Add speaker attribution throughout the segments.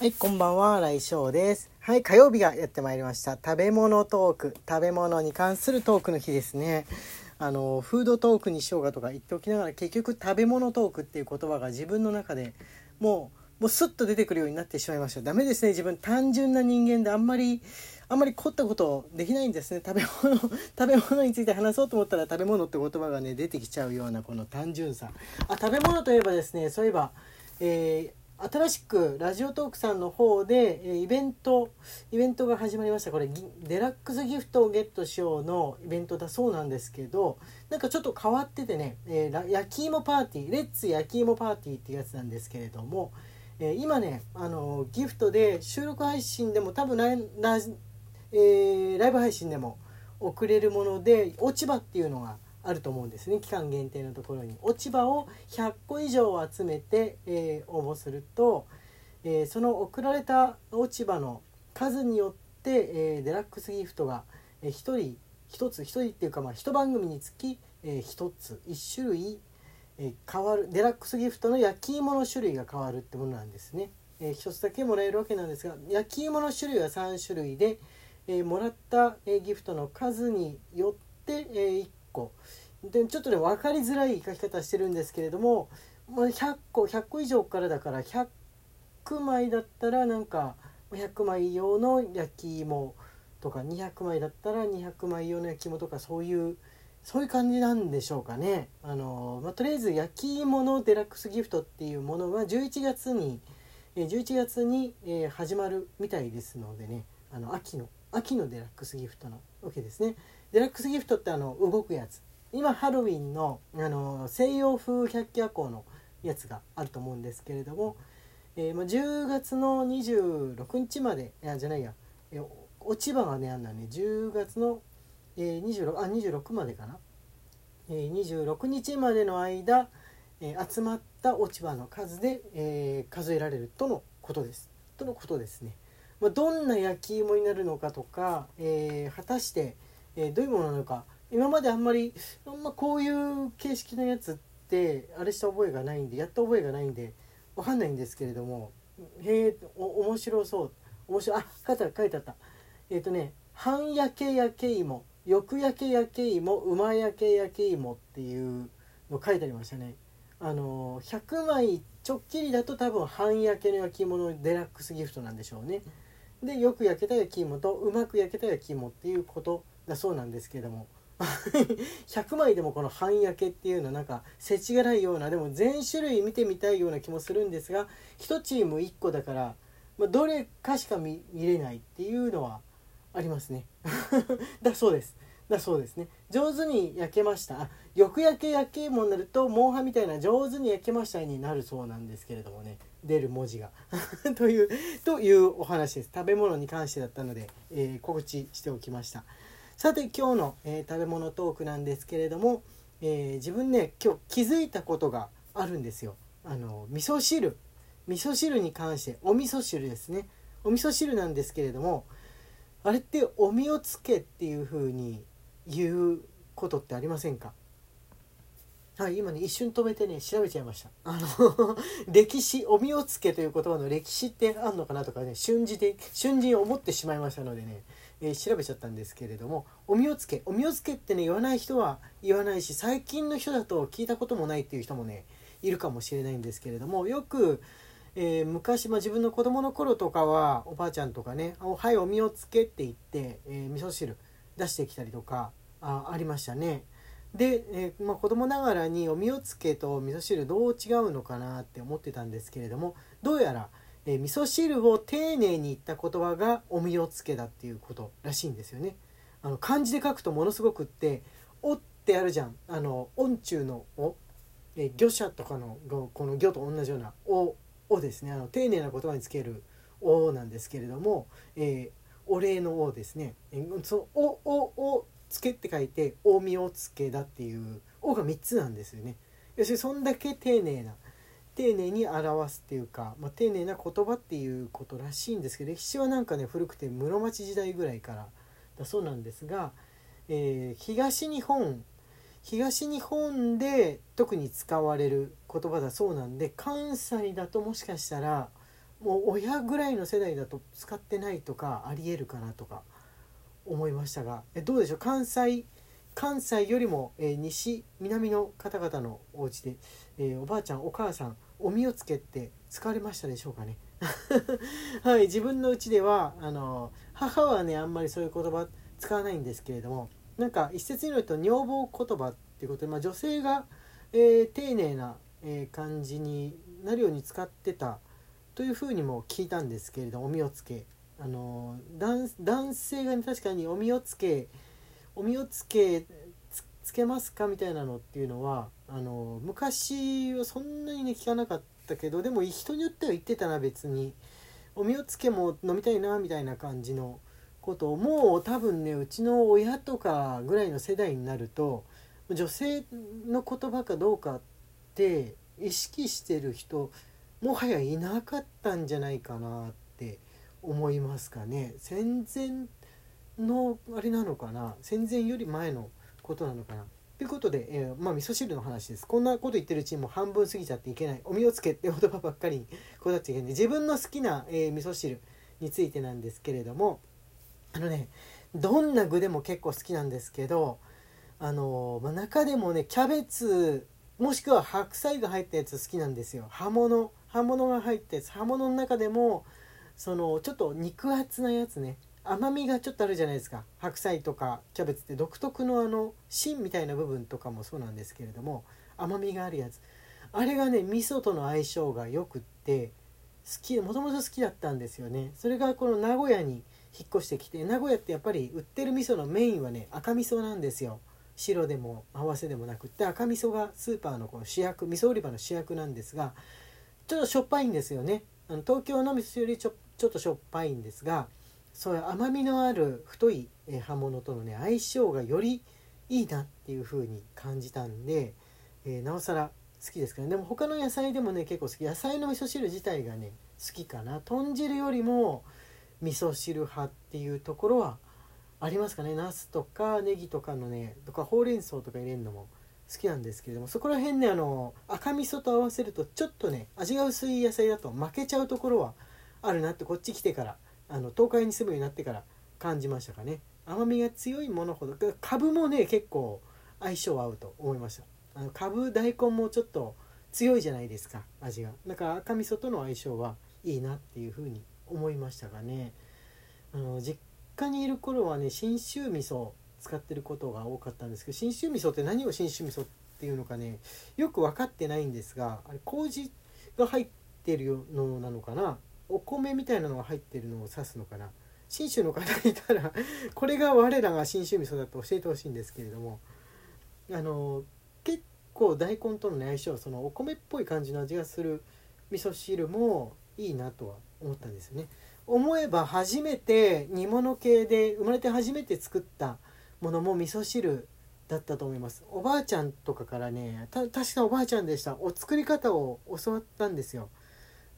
Speaker 1: はい、こんばんは、来翔です。はい、火曜日がやってまいりました。食べ物トーク、食べ物に関するトークの日ですね。あの、フードトークにしようかとか言っておきながら、結局食べ物トークっていう言葉が自分の中でもう、もうスッと出てくるようになってしまいました。ダメですね、自分単純な人間であんまり、あんまり凝ったことできないんですね。食べ物、食べ物について話そうと思ったら食べ物って言葉がね、出てきちゃうようなこの単純さ。あ、食べ物といえばですね、そういえば、えー新しくラジオトークさんの方で、イベントイベントが始まりました。これデラックスギフトをゲットしようのイベントだそうなんですけどなんかちょっと変わっててね、えー焼き芋パーティーレッツ焼き芋パーティーっていうやつなんですけれども、えー今ねあのギフトで収録配信でも多分ララ,、えーライブ配信でも送れるもので落ち葉っていうのがあると思うんですね期間限定のところに落ち葉を100個以上集めて、えー応募すると、えーその送られた落ち葉の数によって、えーデラックスギフトが、え1人1つ1人っていうかまあ1番組につき、え1つ1種類、えー変わるデラックスギフトの焼き芋の種類が変わるってものなんですね。え1つだけもらえるわけなんですが焼き芋の種類は3種類で、えーもらった、えーギフトの数によって、え1個でちょっとね分かりづらい書き方してるんですけれども、まあ、100個100個以上からだから100枚だったらなんか100枚用の焼き芋とか200枚だったら200枚用の焼き芋とかそういうそういう感じなんでしょうかね。あのまあ、とりあえず焼き芋のデラックスギフトっていうものは11月に11月に、始まるみたいですのでねあの秋の秋のデラックスギフトのわけですね。デラックスギフトってあの動くやつ今ハロウィンのあの西洋風百鬼夜行のやつがあると思うんですけれども、えーまあ、10月の26日までいやじゃないや、えー落ち葉がねあんなね10月の、えー、26あ26までかな、えー、26日までの間、えー集まった落ち葉の数で、えー数えられるとのことです。とのことですね。まあ、どんな焼き芋になるのかとか、えー果たして、えーどういうものなのか。今まであんまりあんまこういう形式のやつってあれした覚えがないんでやった覚えがないんでわかんないんですけれどもへえ面白そう。面白あ書いてあった書いてあった。えっ、ーとね半焼け焼け芋。よく焼け焼け芋うま焼け焼け芋っていうの書いてありましたね。あのー100枚ちょっきりだと多分半焼けの焼き芋のデラックスギフトなんでしょうね。でよく焼けた焼き芋とうまく焼けた焼き芋っていうことだそうなんですけれども。100枚でもこの半焼けっていうのはなんか世知辛いようなでも全種類見てみたいような気もするんですが1チーム1個だから、まあ、どれかしか見れないっていうのはありますね。だそうです。だそうですね。上手に焼けました。あよく焼け焼け芋になるとモンハンみたいな上手に焼けましたになるそうなんですけれどもね。出る文字が。というというお話です。食べ物に関してだったので、えー告知しておきました。さて今日の、えー食べ物トークなんですけれども、えー自分ね今日気づいたことがあるんですよ。あの味噌汁。味噌汁に関してお味噌汁ですね。お味噌汁なんですけれどもあれってお身をつけっていう風に言うことってありませんか？はい、今ね一瞬止めてね調べちゃいました。あの 歴史お身をつけという言葉の歴史ってあんのかなとかね瞬時で瞬時に思ってしまいましたのでね、えー調べちゃったんですけれどもお身をつけお身をつけってね言わない人は言わないし最近の人だと聞いたこともないっていう人もねいるかもしれないんですけれどもよく、えー昔、ま、自分の子供の頃とかはおばあちゃんとかね「おはいお身をつけ」って言って、えー味噌汁出してきたりとかあありましたね。で、えーまあ、子供ながらにお身をつけと味噌汁どう違うのかなって思ってたんですけれどもどうやら、えー味噌汁を丁寧に言った言葉がお身をつけだっていうことらしいんですよね。あの漢字で書くとものすごくって「お」ってあるじゃんあの音中の「お」えー魚者とかのこの魚と同じような「お」おですねあの丁寧な言葉につける「お」なんですけれども、えーお礼の「お」ですね。えーその「お」「お」「お」つけって書いて「大身をつけ」だっていう「お」が3つなんですよね。要するにそんだけ丁寧な丁寧に表すっていうか、まあ、丁寧な言葉っていうことらしいんですけど歴史はなんかね古くて室町時代ぐらいからだそうなんですが、えー東日本東日本で特に使われる言葉だそうなんで関西だともしかしたらもう親ぐらいの世代だと使ってないとかありえるかなとか思いましたがえどうでしょう？関西関西よりも、えー、西南の方々のお家で、えー、おばあちゃんお母さんおみをつけって使われましたでしょうかね。はい自分のうちではあの母はねあんまりそういう言葉使わないんですけれどもなんか一説によると女房言葉っていうことで、まあ、女性が、えー、丁寧な、え感じになるように使ってたというふうにも聞いたんですけれどおみをつけ。あの男性が、ね、確かにおみをつけおみをつけつけますかみたいなのっていうのはあの昔はそんなにね聞かなかったけどでも人によっては言ってたな別に。おみをつけも飲みたいなみたいな感じのことをもう多分ねうちの親とかぐらいの世代になると女性の言葉かどうかって意識してる人もはやいなかったんじゃないかなって思いますかね。戦前のあれなのかな。戦前より前のことなのかな。ということで、えー、まあ味噌汁の話です。こんなこと言ってるうちにも半分過ぎちゃっていけない。お身をつけって言葉ばっかりにこうなっちゃいけない。自分の好きな、えー、味噌汁についてなんですけれどもあのねどんな具でも結構好きなんですけどあの、まあ、中でもねキャベツもしくは白菜が入ったやつ好きなんですよ。葉物葉物が入ったやつ。葉物の中でもそのちょっと肉厚なやつね。甘みがちょっとあるじゃないですか。白菜とかキャベツって独特のあの芯みたいな部分とかもそうなんですけれども甘みがあるやつ。あれがね味噌との相性がよくって好きもともと好きだったんですよね。それがこの名古屋に引っ越してきて名古屋ってやっぱり売ってる味噌のメインはね赤味噌なんですよ。白でも合わせでもなくって赤味噌がスーパーのこの主役味噌売り場の主役なんですがちょっとしょっぱいんですよね。あの東京の味噌よりちょちょっとしょっぱいんですがそういう甘みのある太い葉物とのね相性がよりいいなっていう風に感じたんで、えー、なおさら好きですけどでも他の野菜でもね結構好き。野菜の味噌汁自体がね好きかな。豚汁よりも味噌汁派っていうところはありますかね。ナスとかネギとかのねとかほうれん草とか入れるのも好きなんですけれどもそこら辺ねあの赤味噌と合わせるとちょっとね味が薄い野菜だと負けちゃうところはあるなってこっち来てからあの東海に住むようになってから感じましたかね。甘みが強いものほどかぶもね結構相性合うと思いました。あのかぶ大根もちょっと強いじゃないですか味が。だから赤味噌との相性はいいなっていうふうに思いましたがね。あの実家にいる頃はね信州味噌使ってることが多かったんですけど信州味噌って何を信州味噌っていうのかねよく分かってないんですがあれ麹が入ってるのなのかな。お米みたいなのが入ってるのを指すのかな？信州の方いたら これが我らが信州味噌だと教えてほしいんですけれどもあの結構大根との、相性そのお米っぽい感じの味がする味噌汁もいいなとは思ったんですよね。思えば初めて煮物系で生まれて初めて作ったものも味噌汁だったと思います。おばあちゃんとかからね確かおばあちゃんでした。お作り方を教わったんですよ。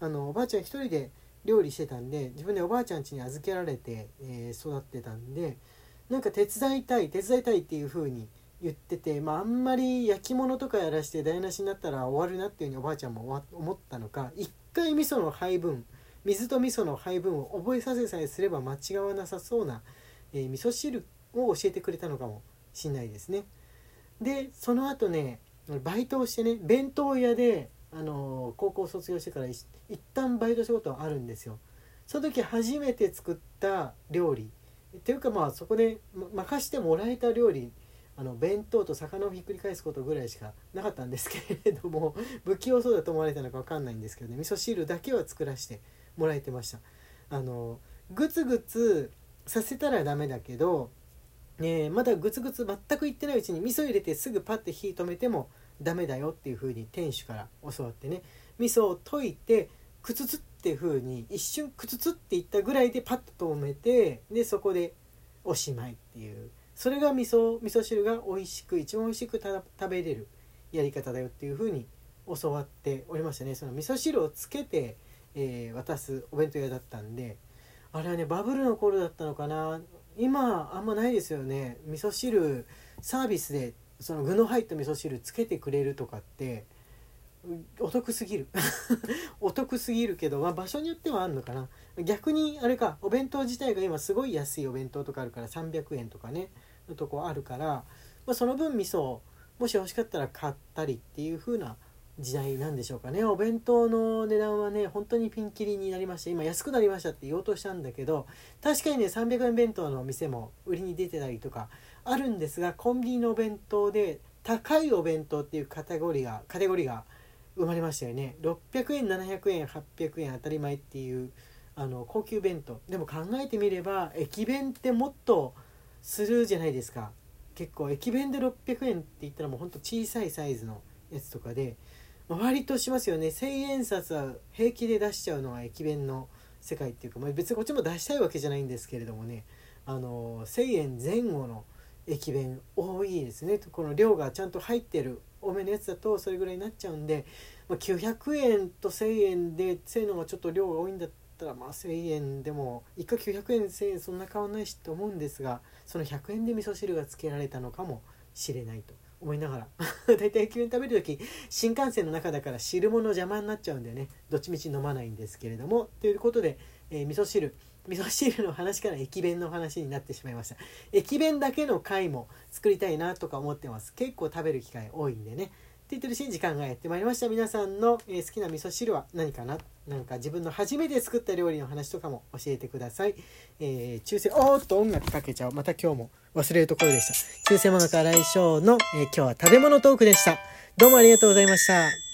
Speaker 1: あのおばあちゃん一人で料理してたんで自分でおばあちゃん家に預けられて、えー、育ってたんでなんか手伝いたい手伝いたいっていう風に言ってて、まあ、あんまり焼き物とかやらして台無しになったら終わるなっていう風におばあちゃんも思ったのか一回味噌の配分水と味噌の配分を覚えさせさえすれば間違わなさそうな、えー、味噌汁を教えてくれたのかもしんないですね。でその後ねバイトをしてね弁当屋で、あの、高校卒業してから一旦バイト仕事はあるんですよ。その時初めて作った料理。っていうかまあそこで任してもらえた料理。あの弁当と魚をひっくり返すことぐらいしかなかったんですけれども 不器用そうだと思われたのか分かんないんですけどね。味噌汁だけは作らせてもらえてました。あのグツグツさせたらダメだけど、えー、まだグツグツ全くいってないうちに味噌入れてすぐパッて火止めてもダメだよっていう風に店主から教わってね。味噌を溶いてクツツっていう風に一瞬クツツっていったぐらいでパッと止めてでそこでおしまいっていう。それが味噌味噌汁が美味しく一番美味しく食べれるやり方だよっていう風に教わっておりましたね。その味噌汁をつけてえー、渡すお弁当屋だったんで。あれはねバブルの頃だったのかな。今あんまないですよね。味噌汁サービスでその具の入った味噌汁つけてくれるとかってお得すぎる。お得すぎるけど、まあ、場所によってはあるのかな。逆にあれかお弁当自体が今すごい安いお弁当とかあるから300円とかねのとこあるから、まあ、その分味噌もし欲しかったら買ったりっていう風な時代なんでしょうかね。お弁当の値段はね本当にピンキリになりました今安くなりましたって言おうとしたんだけど確かにね300円弁当のお店も売りに出てたりとかあるんですがコンビニのお弁当で高いお弁当っていうカテゴリーがカテゴリーが生まれましたよね。600円700円800円当たり前っていうあの高級弁当。でも考えてみれば駅弁ってもっとするじゃないですか。結構駅弁で600円って言ったらもうほんと小さいサイズのやつとかでま割としますよね。1,000円札は平気で出しちゃうのは駅弁の世界っていうか、まあ、別にこっちも出したいわけじゃないんですけれどもね。あの1,000円前後の駅弁多いですね。この量がちゃんと入ってる多めのやつだとそれぐらいになっちゃうんで、まあ、900円と1,000円で1,000円のがちょっと量が多いんだったらまあ1,000円でも1回900円1,000円そんな変わんないしと思うんですがその100円で味噌汁がつけられたのかもしれないと思いながら 大体駅弁食べる時新幹線の中だから汁物邪魔になっちゃうんでねどっちみち飲まないんですけれどもということで、えー、味噌汁味噌汁の話から駅弁の話になってしまいました。駅弁だけの回も作りたいなとか思ってます。結構食べる機会多いんでね。って言ってるし時間がやってまいりました。皆さんの、え、好きな味噌汁は何かな？なんか自分の初めて作った料理の話とかも教えてください、えー、中世おーっと音楽かけちゃう。また今日も忘れるところでした。中世物から来翔の、えー、今日は食べ物トークでした。どうもありがとうございました。